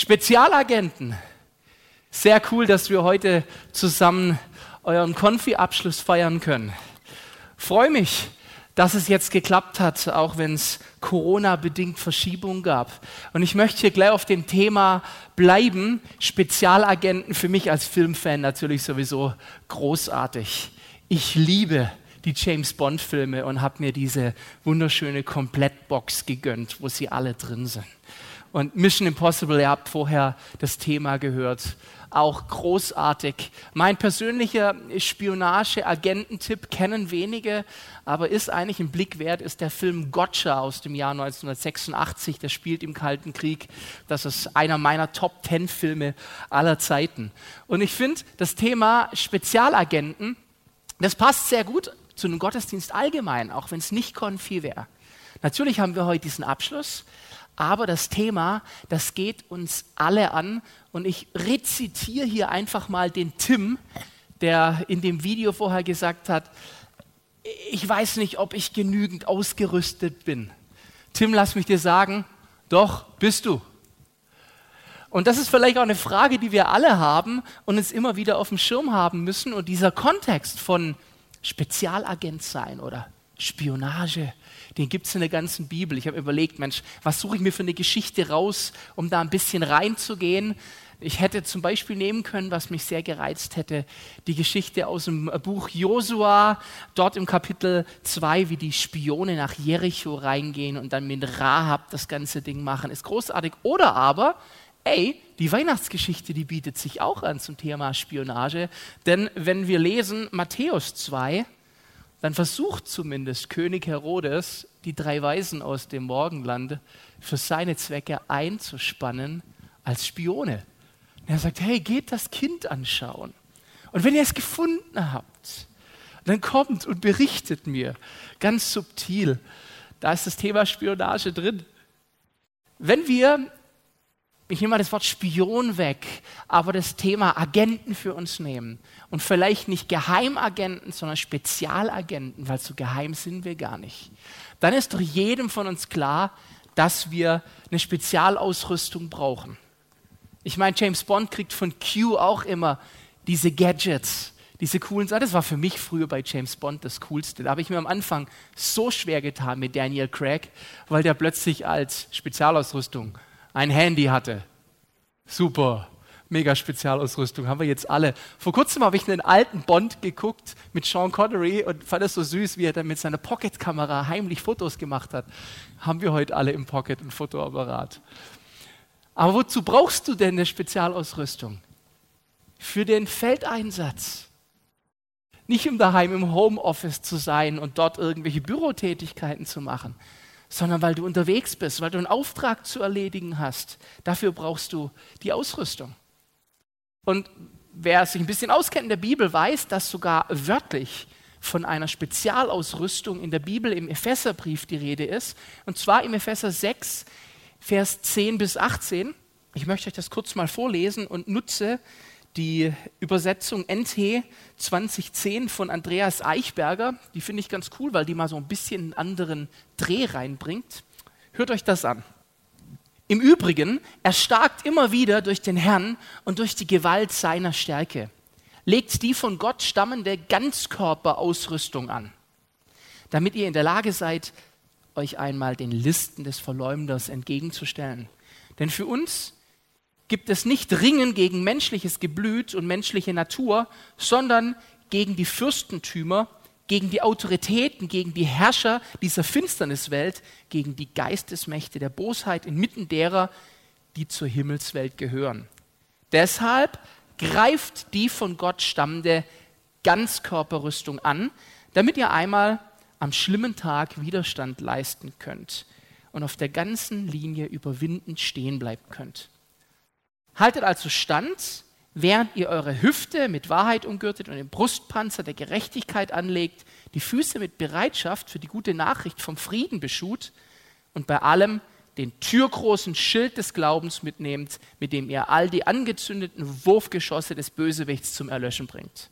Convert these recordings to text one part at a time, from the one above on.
Spezialagenten. Sehr cool, dass wir heute zusammen euren Konfi-Abschluss feiern können. Freue mich, dass es jetzt geklappt hat, auch wenn es Corona-bedingt Verschiebungen gab. Und ich möchte hier gleich auf dem Thema bleiben. Spezialagenten für mich als Filmfan natürlich sowieso großartig. Ich liebe die James Bond-Filme und habe mir diese wunderschöne Komplettbox gegönnt, wo sie alle drin sind. Und Mission Impossible, ihr habt vorher das Thema gehört, auch großartig. Mein persönlicher Spionage-Agententipp kennen wenige, aber ist eigentlich ein Blick wert, ist der Film Gotcha aus dem Jahr 1986. Der spielt im Kalten Krieg. Das ist einer meiner Top Ten Filme aller Zeiten. Und ich finde, das Thema Spezialagenten, das passt sehr gut zu einem Gottesdienst allgemein, auch wenn es nicht Konfi wäre. Natürlich haben wir heute diesen Abschluss, aber das Thema, das geht uns alle an. Und ich rezitiere hier einfach mal den Tim, der in dem Video vorher gesagt hat, ich weiß nicht, ob ich genügend ausgerüstet bin. Tim, lass mich dir sagen, doch, bist du. Und das ist vielleicht auch eine Frage, die wir alle haben und uns immer wieder auf dem Schirm haben müssen. Und dieser Kontext von Spezialagent sein oder Spionage, den gibt es in der ganzen Bibel. Ich habe überlegt, Mensch, was suche ich mir für eine Geschichte raus, um da ein bisschen reinzugehen? Ich hätte zum Beispiel nehmen können, was mich sehr gereizt hätte, die Geschichte aus dem Buch Josua, dort im Kapitel 2, wie die Spione nach Jericho reingehen und dann mit Rahab das ganze Ding machen, ist großartig. Oder aber, ey, die Weihnachtsgeschichte, die bietet sich auch an zum Thema Spionage. Denn wenn wir lesen Matthäus 2, dann versucht zumindest König Herodes, die drei Weisen aus dem Morgenland für seine Zwecke einzuspannen als Spione. Und er sagt, hey, geht das Kind anschauen. Und wenn ihr es gefunden habt, dann kommt und berichtet mir ganz subtil. Da ist das Thema Spionage drin. Wenn wir ich nehme mal das Wort Spion weg, aber das Thema Agenten für uns nehmen. Und vielleicht nicht Geheimagenten, sondern Spezialagenten, weil so geheim sind wir gar nicht. Dann ist doch jedem von uns klar, dass wir eine Spezialausrüstung brauchen. Ich meine, James Bond kriegt von Q auch immer diese Gadgets, diese coolen Sachen. Das war für mich früher bei James Bond das Coolste. Da habe ich mir am Anfang so schwer getan mit Daniel Craig, weil der plötzlich als Spezialausrüstung ein Handy hatte. Super, mega Spezialausrüstung, haben wir jetzt alle. Vor kurzem habe ich einen alten Bond geguckt mit Sean Connery und fand es so süß, wie er dann mit seiner Pocketkamera heimlich Fotos gemacht hat. Haben wir heute alle im Pocket ein Fotoapparat. Aber wozu brauchst du denn eine Spezialausrüstung? Für den Feldeinsatz. Nicht um daheim im Homeoffice zu sein und dort irgendwelche Bürotätigkeiten zu machen, sondern weil du unterwegs bist, weil du einen Auftrag zu erledigen hast. Dafür brauchst du die Ausrüstung. Und wer sich ein bisschen auskennt in der Bibel, weiß, dass sogar wörtlich von einer Spezialausrüstung in der Bibel im Epheserbrief die Rede ist. Und zwar im Epheser 6, Vers 10 bis 18. Ich möchte euch das kurz mal vorlesen und nutze die Übersetzung NT 2010 von Andreas Eichberger. Die finde ich ganz cool, weil die mal so ein bisschen einen anderen Dreh reinbringt. Hört euch das an. Im Übrigen, er starkt immer wieder durch den Herrn und durch die Gewalt seiner Stärke. Legt die von Gott stammende Ganzkörperausrüstung an, damit ihr in der Lage seid, euch einmal den Listen des Verleumders entgegenzustellen. Denn für uns gibt es nicht Ringen gegen menschliches Geblüt und menschliche Natur, sondern gegen die Fürstentümer, gegen die Autoritäten, gegen die Herrscher dieser Finsterniswelt, gegen die Geistesmächte der Bosheit inmitten derer, die zur Himmelswelt gehören. Deshalb greift die von Gott stammende Ganzkörperrüstung an, damit ihr einmal am schlimmen Tag Widerstand leisten könnt und auf der ganzen Linie überwindend stehen bleiben könnt. Haltet also stand, während ihr eure Hüfte mit Wahrheit umgürtet und den Brustpanzer der Gerechtigkeit anlegt, die Füße mit Bereitschaft für die gute Nachricht vom Frieden beschut und bei allem den türgroßen Schild des Glaubens mitnehmt, mit dem ihr all die angezündeten Wurfgeschosse des Bösewichts zum Erlöschen bringt.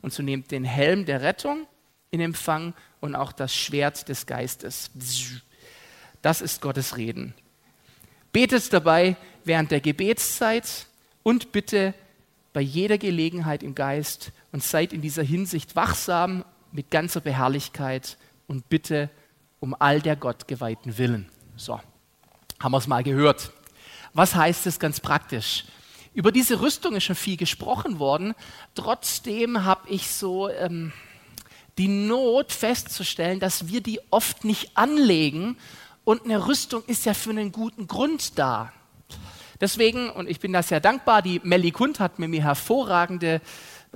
Und so nehmt den Helm der Rettung in Empfang und auch das Schwert des Geistes. Das ist Gottes Reden. Betet dabei während der Gebetszeit und bitte bei jeder Gelegenheit im Geist und seid in dieser Hinsicht wachsam mit ganzer Beharrlichkeit und bitte um all der Gott geweihten Willen. So, haben wir es mal gehört. Was heißt es ganz praktisch? Über diese Rüstung ist schon viel gesprochen worden. Trotzdem habe ich so ähm, die Not festzustellen, dass wir die oft nicht anlegen. Und eine Rüstung ist ja für einen guten Grund da. Deswegen, und ich bin da sehr dankbar, die Melly Kund hat mir mir hervorragende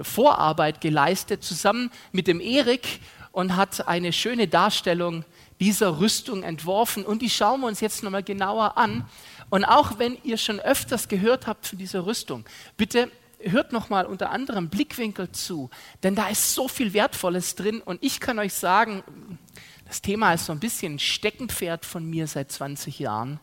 Vorarbeit geleistet, zusammen mit dem Erik und hat eine schöne Darstellung dieser Rüstung entworfen. Und die schauen wir uns jetzt nochmal genauer an. Und auch wenn ihr schon öfters gehört habt von dieser Rüstung, bitte hört nochmal unter anderem Blickwinkel zu, denn da ist so viel Wertvolles drin. Und ich kann euch sagen, das Thema ist so ein bisschen ein Steckenpferd von mir seit 20 Jahren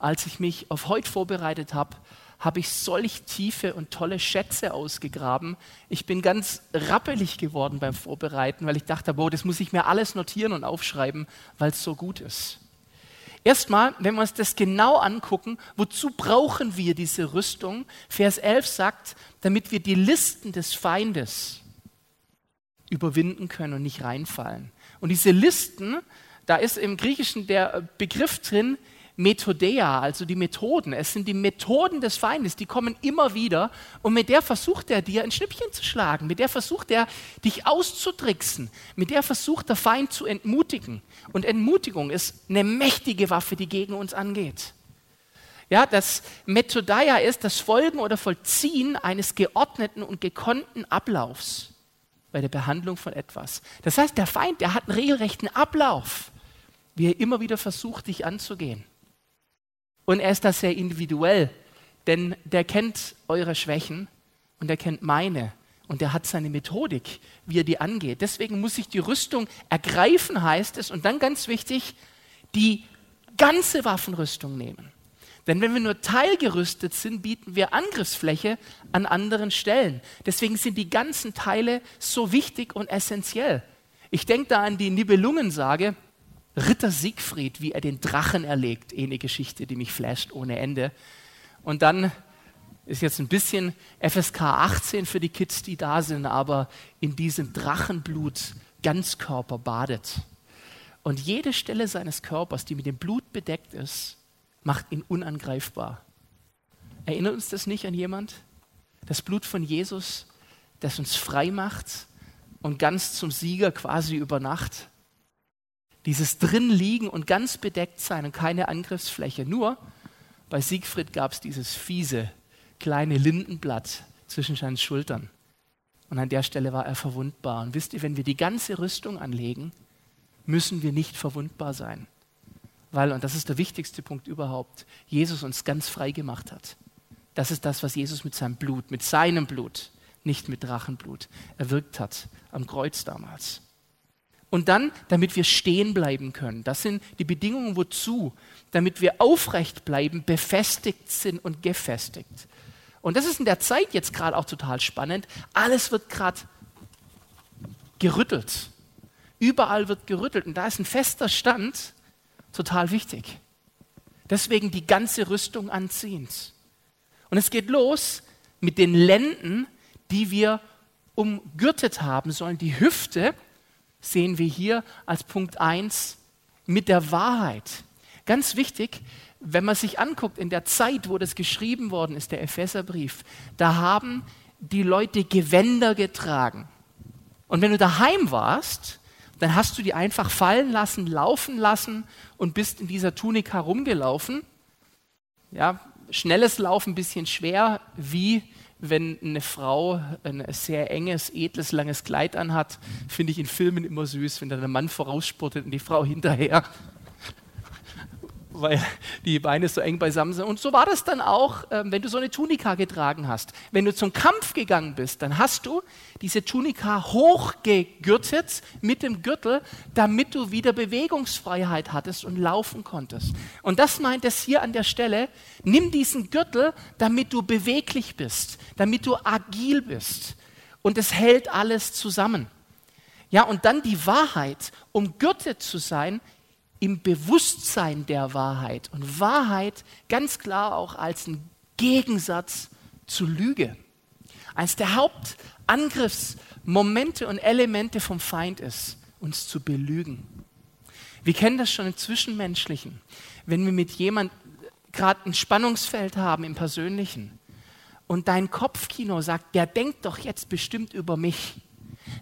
als ich mich auf heute vorbereitet habe, habe ich solch tiefe und tolle Schätze ausgegraben. Ich bin ganz rappelig geworden beim Vorbereiten, weil ich dachte, boah, das muss ich mir alles notieren und aufschreiben, weil es so gut ist. Erstmal, wenn wir uns das genau angucken, wozu brauchen wir diese Rüstung? Vers 11 sagt, damit wir die Listen des Feindes überwinden können und nicht reinfallen. Und diese Listen, da ist im Griechischen der Begriff drin, Methodeia, also die Methoden. Es sind die Methoden des Feindes, die kommen immer wieder und mit der versucht er dir ein Schnippchen zu schlagen, mit der versucht er dich auszutricksen, mit der versucht der Feind zu entmutigen. Und Entmutigung ist eine mächtige Waffe, die gegen uns angeht. Ja, das Methodeia ist das Folgen oder Vollziehen eines geordneten und gekonnten Ablaufs bei der Behandlung von etwas. Das heißt, der Feind, der hat einen regelrechten Ablauf, wie er immer wieder versucht, dich anzugehen. Und er ist da sehr individuell, denn der kennt eure Schwächen und er kennt meine und er hat seine Methodik, wie er die angeht. Deswegen muss ich die Rüstung ergreifen, heißt es, und dann ganz wichtig, die ganze Waffenrüstung nehmen. Denn wenn wir nur teilgerüstet sind, bieten wir Angriffsfläche an anderen Stellen. Deswegen sind die ganzen Teile so wichtig und essentiell. Ich denke da an die Nibelungensage, Ritter Siegfried, wie er den Drachen erlegt. Eine Geschichte, die mich flasht ohne Ende. Und dann ist jetzt ein bisschen FSK 18 für die Kids, die da sind, aber in diesem Drachenblut Ganzkörper badet. Und jede Stelle seines Körpers, die mit dem Blut bedeckt ist, macht ihn unangreifbar. Erinnert uns das nicht an jemand? Das Blut von Jesus, das uns frei macht und ganz zum Sieger quasi über Nacht. Dieses Drinliegen und ganz bedeckt sein und keine Angriffsfläche. Nur bei Siegfried gab es dieses fiese kleine Lindenblatt zwischen seinen Schultern. Und an der Stelle war er verwundbar. Und wisst ihr, wenn wir die ganze Rüstung anlegen, müssen wir nicht verwundbar sein. Weil, und das ist der wichtigste Punkt überhaupt, Jesus uns ganz frei gemacht hat. Das ist das, was Jesus mit seinem Blut, mit seinem Blut, nicht mit Drachenblut, erwirkt hat am Kreuz damals. Und dann, damit wir stehen bleiben können. Das sind die Bedingungen, wozu? Damit wir aufrecht bleiben, befestigt sind und gefestigt. Und das ist in der Zeit jetzt gerade auch total spannend. Alles wird gerade gerüttelt. Überall wird gerüttelt. Und da ist ein fester Stand total wichtig. Deswegen die ganze Rüstung anziehend. Und es geht los mit den Lenden, die wir umgürtet haben sollen. Die Hüfte sehen wir hier als Punkt 1 mit der Wahrheit. Ganz wichtig, wenn man sich anguckt, in der Zeit, wo das geschrieben worden ist, der Epheserbrief, da haben die Leute Gewänder getragen. Und wenn du daheim warst, dann hast du die einfach fallen lassen, laufen lassen und bist in dieser Tunika rumgelaufen. Ja, schnelles Laufen ein bisschen schwer, wie wenn eine Frau ein sehr enges, edles, langes Kleid anhat, finde ich in Filmen immer süß, wenn dann der Mann vorausspurtet und die Frau hinterher weil die Beine so eng beisammen sind. Und so war das dann auch, ähm, wenn du so eine Tunika getragen hast. Wenn du zum Kampf gegangen bist, dann hast du diese Tunika hochgegürtet mit dem Gürtel, damit du wieder Bewegungsfreiheit hattest und laufen konntest. Und das meint es hier an der Stelle, nimm diesen Gürtel, damit du beweglich bist, damit du agil bist. Und es hält alles zusammen. Ja, und dann die Wahrheit, um gürtet zu sein, im Bewusstsein der Wahrheit. Und Wahrheit ganz klar auch als ein Gegensatz zu Lüge. Eines der Hauptangriffsmomente und Elemente vom Feind ist, uns zu belügen. Wir kennen das schon im Zwischenmenschlichen. Wenn wir mit jemandem gerade ein Spannungsfeld haben im Persönlichen und dein Kopfkino sagt, der denkt doch jetzt bestimmt über mich.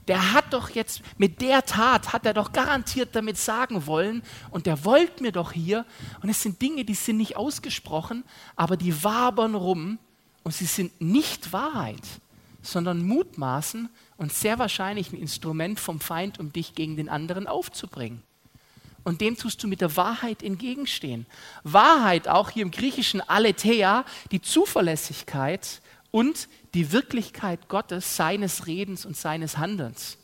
Der hat doch jetzt mit der Tat, hat er doch garantiert damit sagen wollen und der wollte mir doch hier. Und es sind Dinge, die sind nicht ausgesprochen, aber die wabern rum und sie sind nicht Wahrheit, sondern Mutmaßen und sehr wahrscheinlich ein Instrument vom Feind, um dich gegen den anderen aufzubringen. Und dem tust du mit der Wahrheit entgegenstehen. Wahrheit, auch hier im Griechischen Aletheia, die Zuverlässigkeit und die Wirklichkeit Gottes, seines Redens und seines Handelns.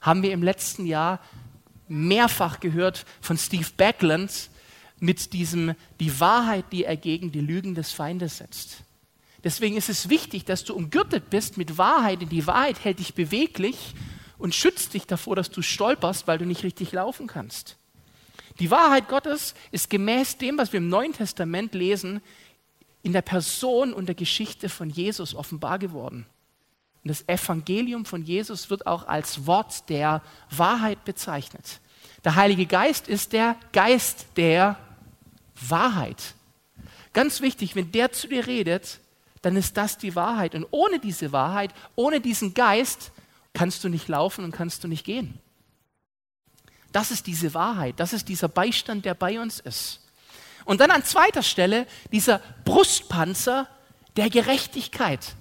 Haben wir im letzten Jahr mehrfach gehört von Steve Backlund mit diesem, die Wahrheit, die er gegen die Lügen des Feindes setzt. Deswegen ist es wichtig, dass du umgürtet bist mit Wahrheit, denn die Wahrheit hält dich beweglich und schützt dich davor, dass du stolperst, weil du nicht richtig laufen kannst. Die Wahrheit Gottes ist gemäß dem, was wir im Neuen Testament lesen, in der Person und der Geschichte von Jesus offenbar geworden. Und das Evangelium von Jesus wird auch als Wort der Wahrheit bezeichnet. Der Heilige Geist ist der Geist der Wahrheit. Ganz wichtig, wenn der zu dir redet, dann ist das die Wahrheit. Und ohne diese Wahrheit, ohne diesen Geist, kannst du nicht laufen und kannst du nicht gehen. Das ist diese Wahrheit, das ist dieser Beistand, der bei uns ist. Und dann an zweiter Stelle dieser Brustpanzer der Gerechtigkeit.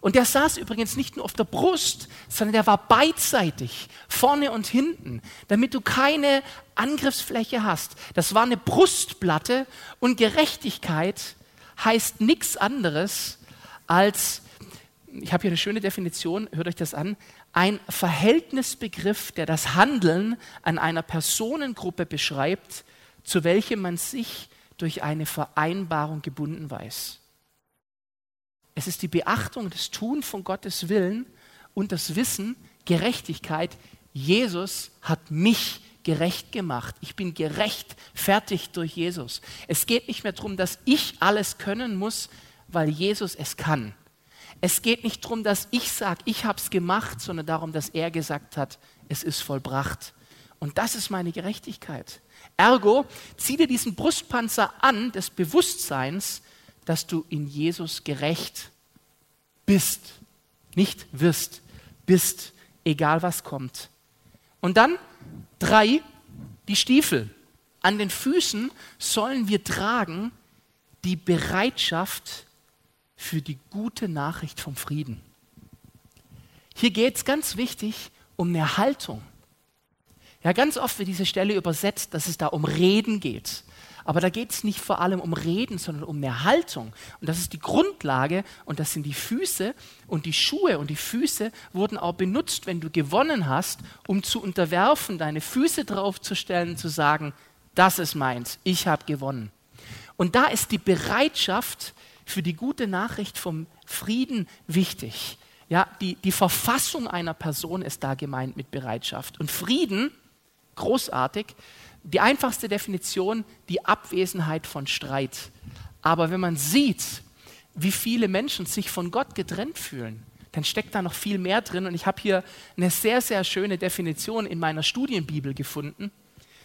Und der saß übrigens nicht nur auf der Brust, sondern der war beidseitig, vorne und hinten, damit du keine Angriffsfläche hast. Das war eine Brustplatte und Gerechtigkeit heißt nichts anderes als, ich habe hier eine schöne Definition, hört euch das an, ein Verhältnisbegriff, der das Handeln an einer Personengruppe beschreibt, zu welchem man sich durch eine Vereinbarung gebunden weiß. Es ist die Beachtung des Tun von Gottes Willen und das Wissen, Gerechtigkeit, Jesus hat mich gerecht gemacht. Ich bin gerecht fertig durch Jesus. Es geht nicht mehr darum, dass ich alles können muss, weil Jesus es kann. Es geht nicht darum, dass ich sage, ich habe es gemacht, sondern darum, dass er gesagt hat, es ist vollbracht. Und das ist meine Gerechtigkeit. Ergo, zieh dir diesen Brustpanzer an des Bewusstseins, dass du in Jesus gerecht bist. Nicht wirst, bist, egal was kommt. Und dann drei, die Stiefel. An den Füßen sollen wir tragen die Bereitschaft für die gute Nachricht vom Frieden. Hier geht es ganz wichtig um eine Haltung. Ja, ganz oft wird diese Stelle übersetzt, dass es da um Reden geht. Aber da geht es nicht vor allem um Reden, sondern um eine Haltung. Und das ist die Grundlage und das sind die Füße und die Schuhe und die Füße wurden auch benutzt, wenn du gewonnen hast, um zu unterwerfen, deine Füße draufzustellen zu sagen, das ist meins, ich habe gewonnen. Und da ist die Bereitschaft für die gute Nachricht vom Frieden wichtig. Ja, die, die Verfassung einer Person ist da gemeint mit Bereitschaft. Und Frieden großartig. Die einfachste Definition, die Abwesenheit von Streit. Aber wenn man sieht, wie viele Menschen sich von Gott getrennt fühlen, dann steckt da noch viel mehr drin. Und ich habe hier eine sehr, sehr schöne Definition in meiner Studienbibel gefunden.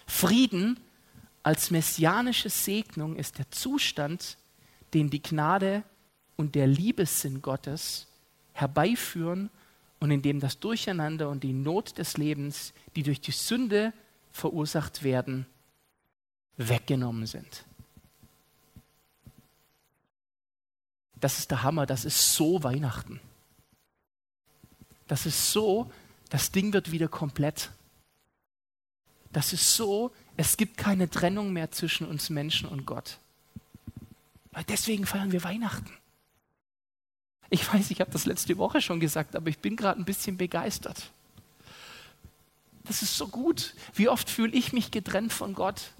Frieden als messianische Segnung ist der Zustand, den die Gnade und der Liebessinn Gottes herbeiführen und in dem das Durcheinander und die Not des Lebens, die durch die Sünde verursacht werden, weggenommen sind. Das ist der Hammer, das ist so Weihnachten. Das ist so, das Ding wird wieder komplett. Das ist so, es gibt keine Trennung mehr zwischen uns Menschen und Gott. Weil deswegen feiern wir Weihnachten. Ich weiß, ich habe das letzte Woche schon gesagt, aber ich bin gerade ein bisschen begeistert. Das ist so gut. Wie oft fühle ich mich getrennt von Gott?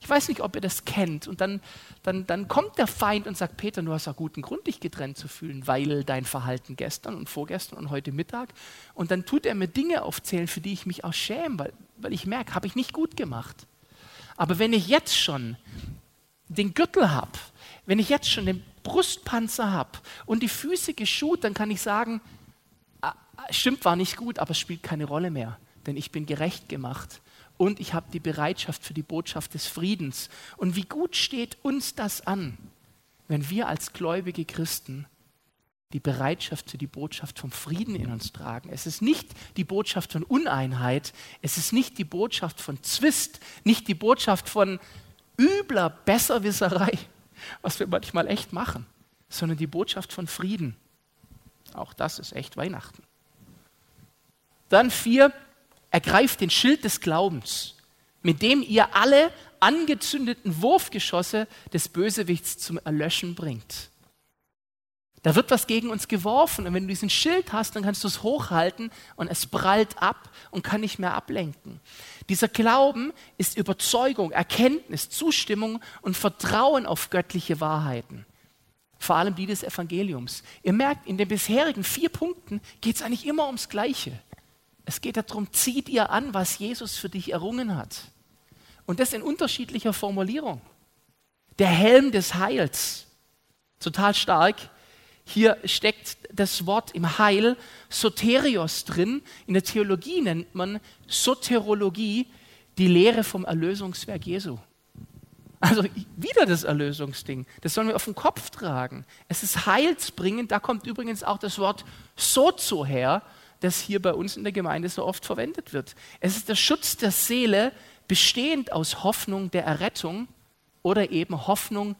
Ich weiß nicht, ob ihr das kennt. Und dann, dann, dann kommt der Feind und sagt, Peter, du hast auch guten Grund, dich getrennt zu fühlen, weil dein Verhalten gestern und vorgestern und heute Mittag. Und dann tut er mir Dinge aufzählen, für die ich mich auch schäme, weil, weil ich merke, habe ich nicht gut gemacht. Aber wenn ich jetzt schon den Gürtel habe, wenn ich jetzt schon den Brustpanzer habe und die Füße geschut, dann kann ich sagen, ah, stimmt, war nicht gut, aber es spielt keine Rolle mehr, denn ich bin gerecht gemacht und ich habe die Bereitschaft für die Botschaft des Friedens. Und wie gut steht uns das an, wenn wir als gläubige Christen die Bereitschaft für die Botschaft vom Frieden in uns tragen. Es ist nicht die Botschaft von Uneinheit, es ist nicht die Botschaft von Zwist, nicht die Botschaft von übler Besserwisserei, was wir manchmal echt machen, sondern die Botschaft von Frieden. Auch das ist echt Weihnachten. Dann vier, ergreift den Schild des Glaubens, mit dem ihr alle angezündeten Wurfgeschosse des Bösewichts zum Erlöschen bringt. Da wird was gegen uns geworfen und wenn du diesen Schild hast, dann kannst du es hochhalten und es prallt ab und kann nicht mehr ablenken. Dieser Glauben ist Überzeugung, Erkenntnis, Zustimmung und Vertrauen auf göttliche Wahrheiten. Vor allem die des Evangeliums. Ihr merkt, in den bisherigen vier Punkten geht es eigentlich immer ums Gleiche. Es geht darum, zieh dir an, was Jesus für dich errungen hat. Und das in unterschiedlicher Formulierung. Der Helm des Heils. Total stark. Hier steckt das Wort im Heil Soterios drin. In der Theologie nennt man Soterologie die Lehre vom Erlösungswerk Jesu. Also wieder das Erlösungsding. Das sollen wir auf den Kopf tragen. Es ist heilsbringend. Da kommt übrigens auch das Wort sozo her, das hier bei uns in der Gemeinde so oft verwendet wird. Es ist der Schutz der Seele, bestehend aus Hoffnung der Errettung oder eben Hoffnung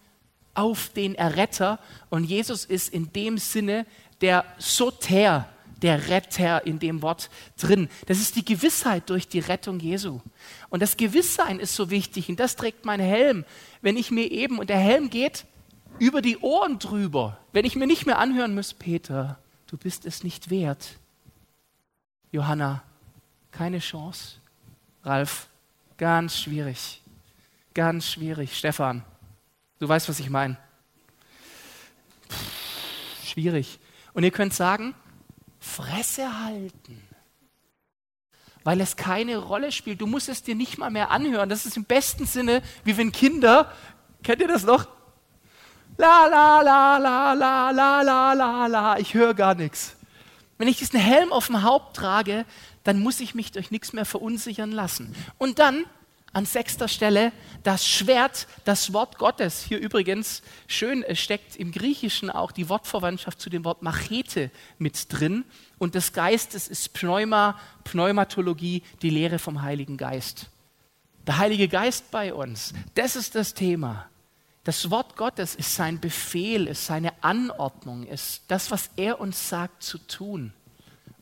auf den Erretter. Und Jesus ist in dem Sinne der Soter, der Retter in dem Wort drin. Das ist die Gewissheit durch die Rettung Jesu. Und das Gewisssein ist so wichtig und das trägt mein Helm. Wenn ich mir eben, und der Helm geht über die Ohren drüber, wenn ich mir nicht mehr anhören muss, Peter, du bist es nicht wert. Johanna, keine Chance. Ralf, ganz schwierig. Ganz schwierig. Stefan, Du weißt, was ich meine. Schwierig. Und ihr könnt sagen, Fresse halten. Weil es keine Rolle spielt. Du musst es dir nicht mal mehr anhören. Das ist im besten Sinne, wie wenn Kinder, kennt ihr das noch? La la la la la la la la la, ich höre gar nichts. Wenn ich diesen Helm auf dem Haupt trage, dann muss ich mich durch nichts mehr verunsichern lassen. Und dann an sechster Stelle das Schwert, das Wort Gottes. Hier übrigens schön steckt im Griechischen auch die Wortverwandtschaft zu dem Wort Machete mit drin. Und des Geistes ist Pneuma, Pneumatologie, die Lehre vom Heiligen Geist. Der Heilige Geist bei uns, das ist das Thema. Das Wort Gottes ist sein Befehl, ist seine Anordnung, ist das, was er uns sagt zu tun.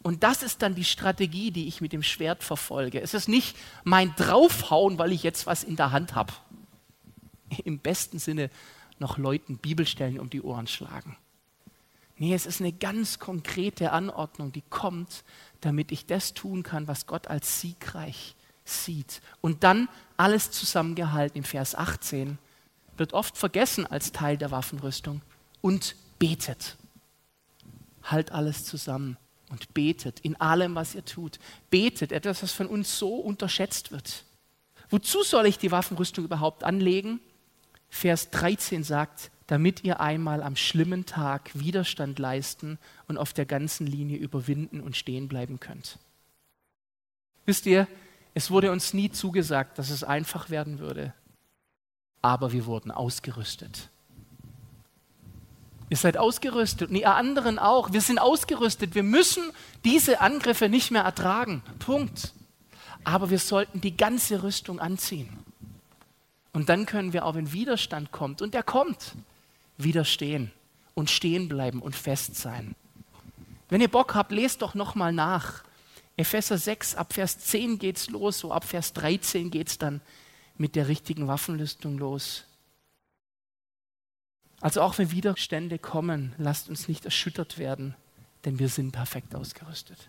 Und das ist dann die Strategie, die ich mit dem Schwert verfolge. Es ist nicht mein Draufhauen, weil ich jetzt was in der Hand habe. Im besten Sinne noch Leuten Bibelstellen um die Ohren schlagen. Nee, es ist eine ganz konkrete Anordnung, die kommt, damit ich das tun kann, was Gott als siegreich sieht. Und dann alles zusammengehalten im Vers 18 wird oft vergessen als Teil der Waffenrüstung und betet. Halt alles zusammen und betet in allem, was ihr tut. Betet, etwas, was von uns so unterschätzt wird. Wozu soll ich die Waffenrüstung überhaupt anlegen? Vers 13 sagt, damit ihr einmal am schlimmen Tag Widerstand leisten und auf der ganzen Linie überwinden und stehen bleiben könnt. Wisst ihr, es wurde uns nie zugesagt, dass es einfach werden würde, aber wir wurden ausgerüstet. Ihr seid ausgerüstet und ihr anderen auch. Wir sind ausgerüstet. Wir müssen diese Angriffe nicht mehr ertragen. Punkt. Aber wir sollten die ganze Rüstung anziehen. Und dann können wir auch, wenn Widerstand kommt, und der kommt, widerstehen und stehen bleiben und fest sein. Wenn ihr Bock habt, lest doch nochmal nach. Epheser 6, ab Vers 10 geht's los, so ab Vers 13 geht es dann mit der richtigen Waffenrüstung los. Also auch wenn Widerstände kommen, lasst uns nicht erschüttert werden, denn wir sind perfekt ausgerüstet.